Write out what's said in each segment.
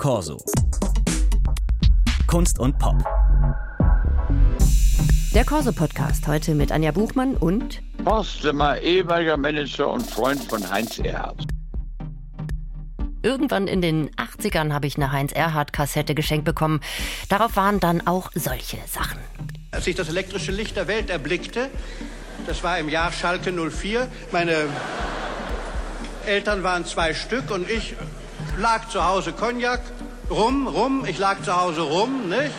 Corso. Kunst und Pop. Der Corso-Podcast heute mit Anja Buchmann und Horst Limmer, ehemaliger Manager und Freund von Heinz Erhardt. Irgendwann in den 80ern habe ich eine Heinz Erhardt-Kassette geschenkt bekommen. Darauf waren dann auch solche Sachen. Als ich das elektrische Licht der Welt erblickte, das war im Jahr Schalke 04, meine Eltern waren zwei Stück und ich lag zu Hause Cognac, rum, rum, ich lag zu Hause rum, nicht?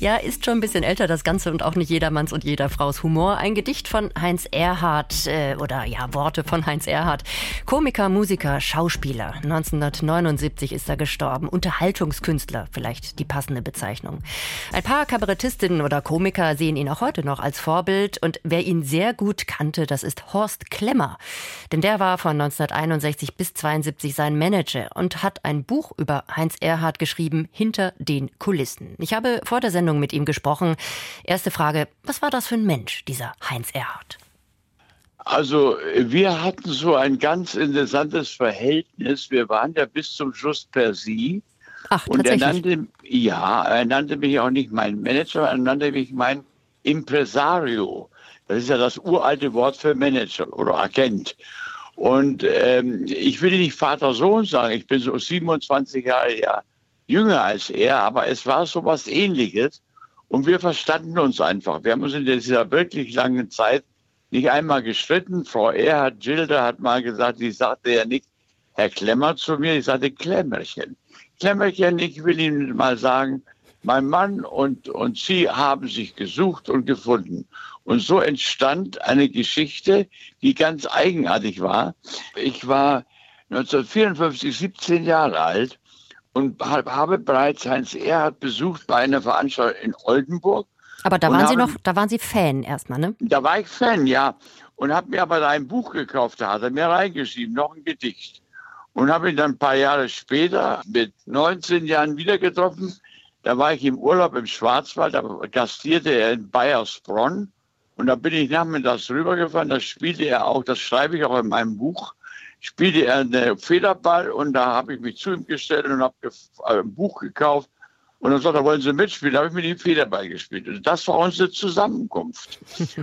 Ja, ist schon ein bisschen älter das Ganze und auch nicht jedermanns und jeder Fraus Humor. Ein Gedicht von Heinz Erhardt äh, oder ja, Worte von Heinz Erhardt. Komiker, Musiker, Schauspieler. 1979 ist er gestorben. Unterhaltungskünstler, vielleicht die passende Bezeichnung. Ein paar Kabarettistinnen oder Komiker sehen ihn auch heute noch als Vorbild und wer ihn sehr gut kannte, das ist Horst Klemmer. Denn der war von 1961 bis 72 sein Manager und hat ein Buch über Heinz Erhardt geschrieben, Hinter den Kulissen. Ich habe vor der Sendung Sendung mit ihm gesprochen. Erste Frage, was war das für ein Mensch, dieser Heinz Erhardt? Also wir hatten so ein ganz interessantes Verhältnis. Wir waren ja bis zum Schluss per Sie. Ach, und er nannte, ja, er nannte mich auch nicht mein Manager, er nannte mich mein Impresario. Das ist ja das uralte Wort für Manager oder Agent. Und ähm, ich will nicht Vater-Sohn sagen, ich bin so 27 Jahre ja jünger als er, aber es war so was ähnliches. Und wir verstanden uns einfach. Wir haben uns in dieser wirklich langen Zeit nicht einmal gestritten. Frau Erhard Gilde hat mal gesagt, sie sagte ja nicht Herr Klemmer zu mir, ich sagte Klemmerchen. Klemmerchen, ich will Ihnen mal sagen, mein Mann und, und Sie haben sich gesucht und gefunden. Und so entstand eine Geschichte, die ganz eigenartig war. Ich war 1954 17 Jahre alt und habe bereits Heinz Erhardt besucht bei einer Veranstaltung in Oldenburg. Aber da waren Sie noch, da waren Sie Fan erstmal, ne? Da war ich Fan, ja. Und habe mir aber da ein Buch gekauft, da hat er mir reingeschrieben, noch ein Gedicht. Und habe ihn dann ein paar Jahre später, mit 19 Jahren wieder getroffen. Da war ich im Urlaub im Schwarzwald, da gastierte er in Bayersbronn. Und da bin ich nachmittags rübergefahren, da spielte er auch, das schreibe ich auch in meinem Buch, spielte er eine Federball und da habe ich mich zu ihm gestellt und habe äh, ein Buch gekauft. Und dann sagte er, wollen Sie mitspielen? Da habe ich mit ihm Federball gespielt. Und das war unsere Zusammenkunft.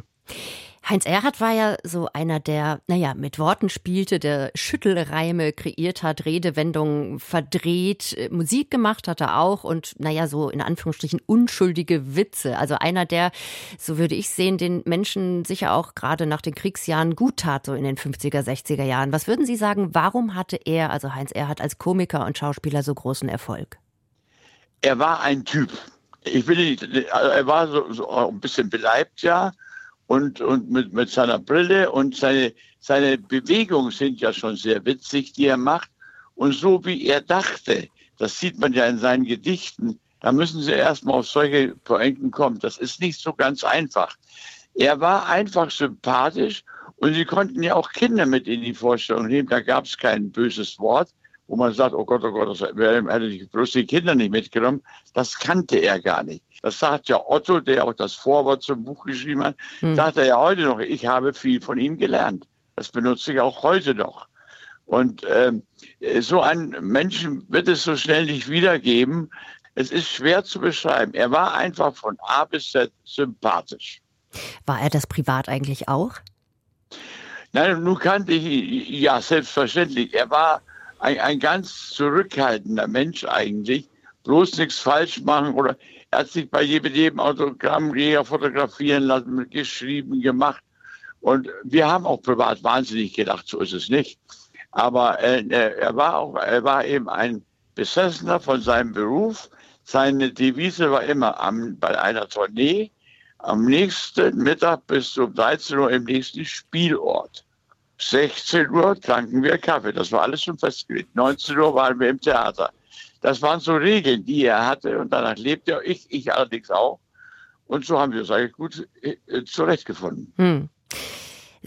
Heinz Erhardt war ja so einer, der, naja, mit Worten spielte, der Schüttelreime kreiert hat, Redewendungen verdreht, äh, Musik gemacht hat er auch und, naja, so in Anführungsstrichen unschuldige Witze. Also einer, der, so würde ich sehen, den Menschen sicher auch gerade nach den Kriegsjahren gut tat, so in den 50er, 60er Jahren. Was würden Sie sagen, warum hatte er, also Heinz Erhardt als Komiker und Schauspieler so großen Erfolg? er war ein Typ. Ich will nicht, also er war so, so ein bisschen beleibt, ja, und, und mit, mit seiner Brille und seine, seine Bewegungen sind ja schon sehr witzig, die er macht. Und so wie er dachte, das sieht man ja in seinen Gedichten, da müssen Sie erstmal auf solche Pointen kommen. Das ist nicht so ganz einfach. Er war einfach sympathisch und Sie konnten ja auch Kinder mit in die Vorstellung nehmen. Da gab es kein böses Wort, wo man sagt, oh Gott, oh Gott, das hätte ich bloß die Kinder nicht mitgenommen. Das kannte er gar nicht. Das sagt ja Otto, der auch das Vorwort zum Buch geschrieben hat, sagt er ja heute noch, ich habe viel von ihm gelernt. Das benutze ich auch heute noch. Und ähm, so einen Menschen wird es so schnell nicht wiedergeben. Es ist schwer zu beschreiben. Er war einfach von A bis Z sympathisch. War er das privat eigentlich auch? Nein, nun kannte ich ihn, ja, selbstverständlich. Er war ein, ein ganz zurückhaltender Mensch eigentlich. Bloß nichts falsch machen oder er hat sich bei jedem, Autogrammjäger fotografieren lassen, geschrieben, gemacht. Und wir haben auch privat wahnsinnig gedacht, so ist es nicht. Aber äh, er war auch, er war eben ein Besessener von seinem Beruf. Seine Devise war immer am, bei einer Tournee am nächsten Mittag bis um 13 Uhr im nächsten Spielort. 16 Uhr tranken wir Kaffee. Das war alles schon festgelegt. 19 Uhr waren wir im Theater. Das waren so Regeln, die er hatte. Und danach lebte er, ich, ich allerdings auch. Und so haben wir uns eigentlich gut äh, zurechtgefunden. Hm.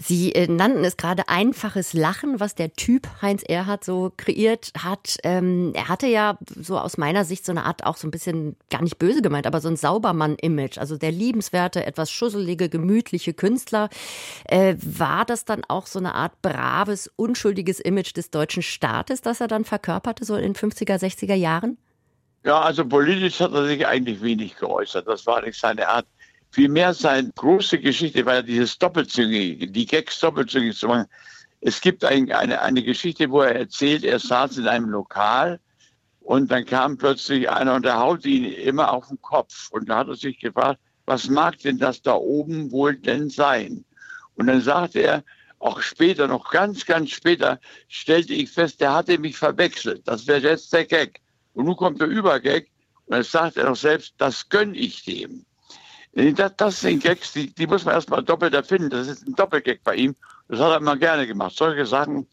Sie äh, nannten es gerade einfaches Lachen, was der Typ Heinz Erhardt so kreiert hat. Ähm, er hatte ja so aus meiner Sicht so eine Art, auch so ein bisschen gar nicht böse gemeint, aber so ein Saubermann-Image. Also der liebenswerte, etwas schusselige, gemütliche Künstler. Äh, war das dann auch so eine Art braves, unschuldiges Image des deutschen Staates, das er dann verkörperte, so in 50er, 60er Jahren? Ja, also politisch hat er sich eigentlich wenig geäußert. Das war nicht seine Art. Vielmehr seine große Geschichte war ja dieses Doppelzüngige, die Gags doppelzüngig zu machen. Es gibt ein, eine, eine Geschichte, wo er erzählt, er saß in einem Lokal und dann kam plötzlich einer und der haut ihn immer auf den Kopf. Und da hat er sich gefragt, was mag denn das da oben wohl denn sein? Und dann sagte er, auch später, noch ganz, ganz später, stellte ich fest, der hatte mich verwechselt. Das wäre jetzt der Gag. Und nun kommt der Übergag und dann sagt er doch selbst, das gönn ich dem. Das, das sind Gags, die, die muss man erstmal doppelt erfinden. Das ist ein Doppelgag bei ihm. Das hat er immer gerne gemacht. Solche Sachen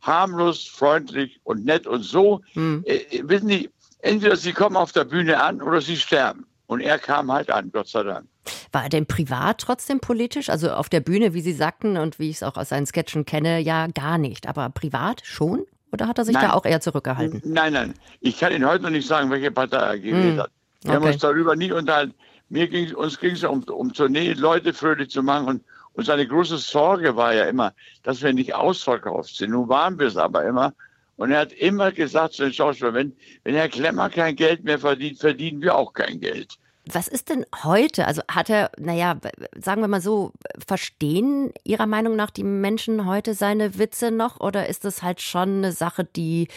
harmlos, freundlich und nett und so. Hm. Äh, wissen Sie, entweder Sie kommen auf der Bühne an oder Sie sterben. Und er kam halt an, Gott sei Dank. War er denn privat trotzdem politisch? Also auf der Bühne, wie Sie sagten und wie ich es auch aus seinen Sketchen kenne, ja gar nicht. Aber privat schon? Oder hat er sich nein. da auch eher zurückgehalten? Nein, nein. Ich kann Ihnen heute noch nicht sagen, welche Partei er gewählt hm. hat. Wir okay. haben uns darüber nie unterhalten. Mir ging, uns ging es um, um Tournee, Leute fröhlich zu machen. Und, und seine große Sorge war ja immer, dass wir nicht ausverkauft sind. Nun waren wir es aber immer. Und er hat immer gesagt zu den Schauspielern, wenn, wenn Herr Klemmer kein Geld mehr verdient, verdienen wir auch kein Geld. Was ist denn heute? Also hat er, naja, sagen wir mal so, verstehen Ihrer Meinung nach die Menschen heute seine Witze noch? Oder ist das halt schon eine Sache, die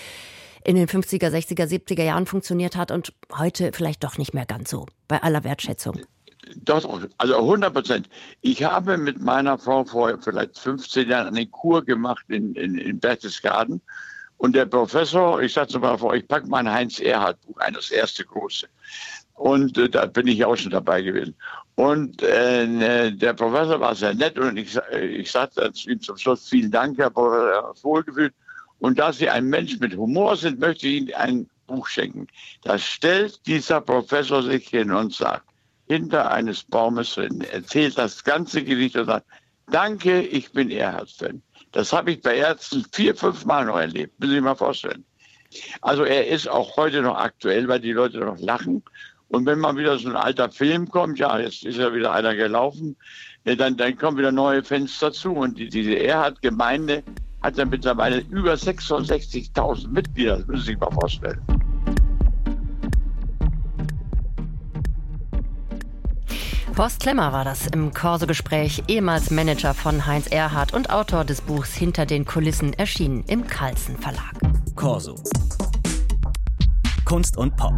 in den 50er, 60er, 70er Jahren funktioniert hat und heute vielleicht doch nicht mehr ganz so, bei aller Wertschätzung. Doch, also 100 Prozent. Ich habe mit meiner Frau vor vielleicht 15 Jahren eine Kur gemacht in, in, in Berchtesgaden. Und der Professor, ich sagte mal vor, ich packe mein Heinz-Erhardt-Buch ein, das erste große. Und äh, da bin ich auch schon dabei gewesen. Und äh, ne, der Professor war sehr nett und ich, ich sagte zu ihm zum Schluss, vielen Dank, Herr Professor, wohlgefühlt. Und da Sie ein Mensch mit Humor sind, möchte ich Ihnen ein Buch schenken. Da stellt dieser Professor sich hin und sagt, hinter eines Baumes drin, erzählt das ganze Gedicht und sagt, danke, ich bin Erhard-Fan. Das habe ich bei Ärzten vier, fünf Mal noch erlebt, müssen Sie sich mal vorstellen. Also er ist auch heute noch aktuell, weil die Leute noch lachen. Und wenn mal wieder so ein alter Film kommt, ja, jetzt ist ja wieder einer gelaufen, dann, dann kommen wieder neue Fans dazu. Und die, diese Erhard-Gemeinde hat er mittlerweile über 66.000 Mitglieder. Das müssen Sie sich mal vorstellen. Horst Klemmer war das im Corso-Gespräch, ehemals Manager von Heinz Erhardt und Autor des Buchs Hinter den Kulissen, erschienen im Carlsen Verlag. Corso. Kunst und Pop.